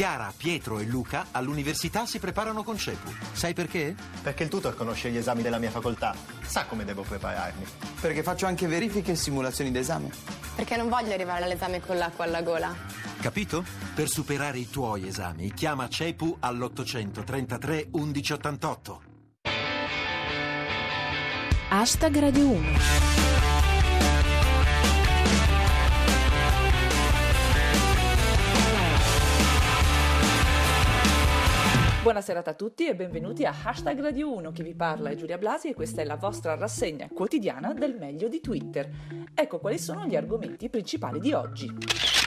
Chiara, Pietro e Luca all'università si preparano con CEPU. Sai perché? Perché il tutor conosce gli esami della mia facoltà, sa come devo prepararmi. Perché faccio anche verifiche e simulazioni d'esame. Perché non voglio arrivare all'esame con l'acqua alla gola. Capito? Per superare i tuoi esami, chiama CEPU all'833 1188. Hashtag Radio 1. Buona serata a tutti e benvenuti a Hashtag Radio 1, chi vi parla è Giulia Blasi e questa è la vostra rassegna quotidiana del meglio di Twitter. Ecco quali sono gli argomenti principali di oggi.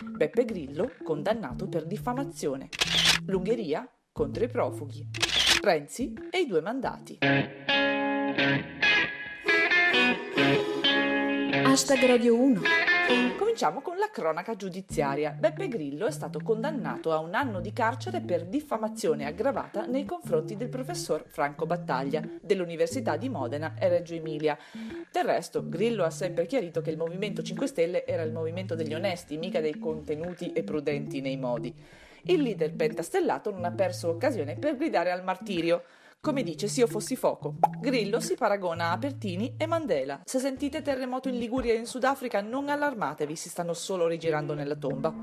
Beppe Grillo, condannato per diffamazione. L'Ungheria contro i profughi. Renzi e i due mandati. Hashtag Radio 1. Cominciamo con la cronaca giudiziaria. Beppe Grillo è stato condannato a un anno di carcere per diffamazione aggravata nei confronti del professor Franco Battaglia dell'Università di Modena e Reggio Emilia. Del resto, Grillo ha sempre chiarito che il Movimento 5 Stelle era il movimento degli onesti, mica dei contenuti e prudenti nei modi. Il leader pentastellato non ha perso occasione per gridare al martirio. Come dice se io fossi fuoco. Grillo si paragona a Pertini e Mandela. Se sentite terremoto in Liguria e in Sudafrica non allarmatevi, si stanno solo rigirando nella tomba.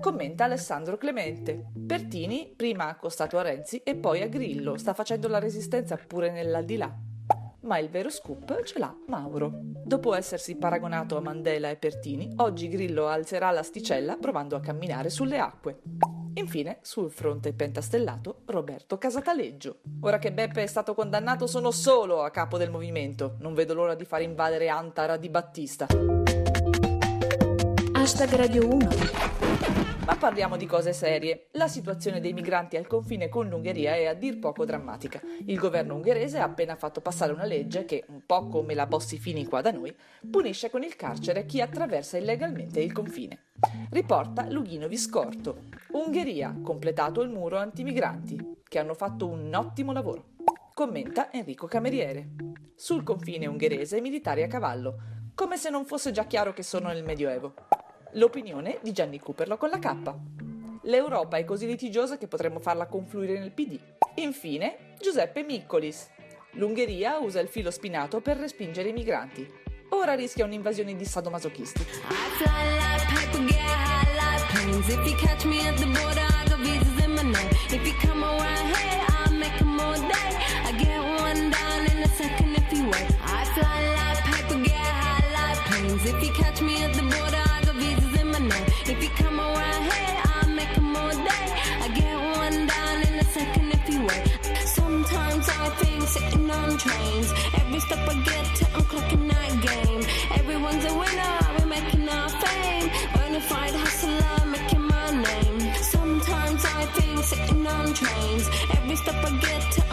Commenta Alessandro Clemente. Pertini prima accostato a Renzi e poi a Grillo, sta facendo la resistenza pure nell'aldilà. Ma il vero scoop ce l'ha Mauro. Dopo essersi paragonato a Mandela e Pertini, oggi Grillo alzerà l'asticella provando a camminare sulle acque. Infine, sul fronte pentastellato, Roberto Casataleggio. Ora che Beppe è stato condannato sono solo a capo del movimento. Non vedo l'ora di far invadere Antara di Battista. Hashtag Radio 1. Ma parliamo di cose serie. La situazione dei migranti al confine con l'Ungheria è a dir poco drammatica. Il governo ungherese ha appena fatto passare una legge che, un po' come la Bossi-Fini qua da noi, punisce con il carcere chi attraversa illegalmente il confine. Riporta Lughino Viscorto. Ungheria, completato il muro antimigranti, che hanno fatto un ottimo lavoro. Commenta Enrico Cameriere. Sul confine ungherese militari a cavallo, come se non fosse già chiaro che sono nel Medioevo. L'opinione di Gianni Cooperlo con la K. L'Europa è così litigiosa che potremmo farla confluire nel PD. Infine, Giuseppe Miccolis. L'Ungheria usa il filo spinato per respingere i migranti. Ora rischia un'invasione di sadomasochisti. If I forget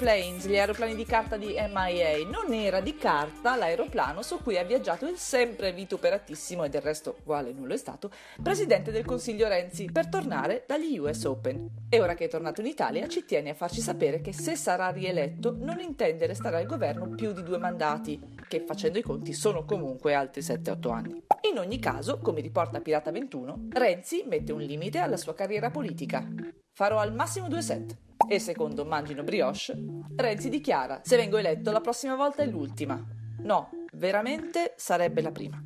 bones. Paper Planes, gli aeroplani di carta di MIA. Non era di carta l'aeroplano su cui ha viaggiato il sempre vituperatissimo e del resto quale nulla è stato, presidente del Consiglio Renzi per tornare dagli US Open. E ora che è tornato in Italia ci tiene a farci sapere che se sarà rieletto non intende restare al governo più di due mandati, che facendo i conti sono comunque altri 7-8 anni. In ogni caso, come riporta Pirata 21, Renzi mette un limite alla sua carriera politica. Farò al massimo due set. E secondo Mangino Brioche, Renzi dichiara: Se vengo eletto la prossima volta è l'ultima. No, veramente sarebbe la prima.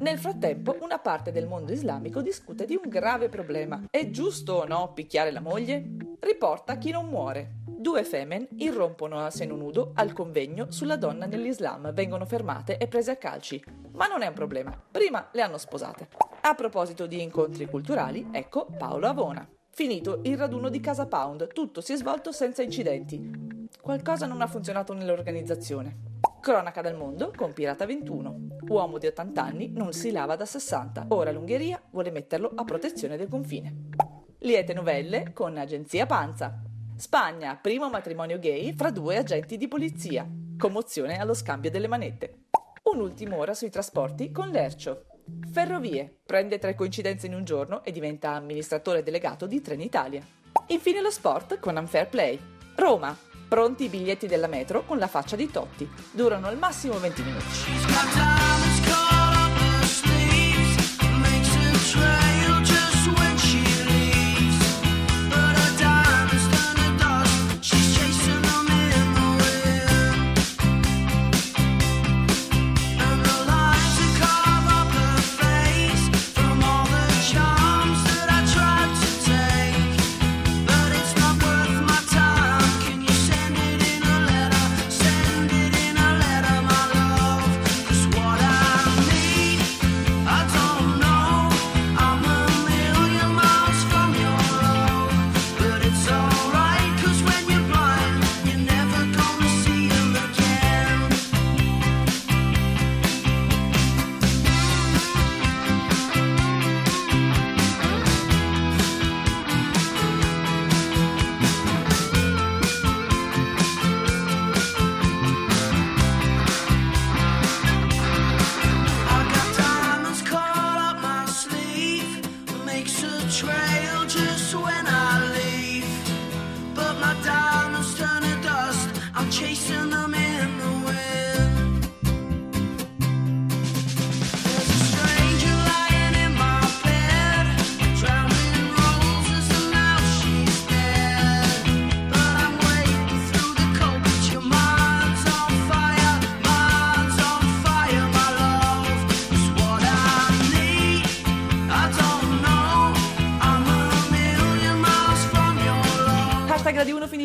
Nel frattempo, una parte del mondo islamico discute di un grave problema. È giusto o no picchiare la moglie? Riporta chi non muore. Due femen irrompono a seno nudo al convegno sulla donna nell'Islam, vengono fermate e prese a calci. Ma non è un problema, prima le hanno sposate. A proposito di incontri culturali, ecco Paolo Avona. Finito il raduno di Casa Pound, tutto si è svolto senza incidenti. Qualcosa non ha funzionato nell'organizzazione. Cronaca dal mondo con Pirata 21. Uomo di 80 anni non si lava da 60. Ora l'Ungheria vuole metterlo a protezione del confine. Liete novelle con Agenzia Panza. Spagna, primo matrimonio gay fra due agenti di polizia. Commozione allo scambio delle manette. Un'ultima ora sui trasporti con Lercio. Ferrovie, prende tre coincidenze in un giorno e diventa amministratore delegato di Trenitalia. Infine lo sport con Unfair Play. Roma, pronti i biglietti della metro con la faccia di Totti. Durano al massimo 20 minuti.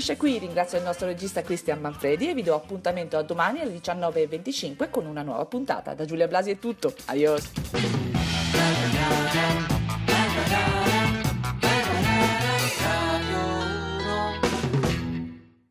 Finisce qui, ringrazio il nostro regista Cristian Manfredi e vi do appuntamento a domani alle 19.25 con una nuova puntata. Da Giulia Blasi è tutto, adios!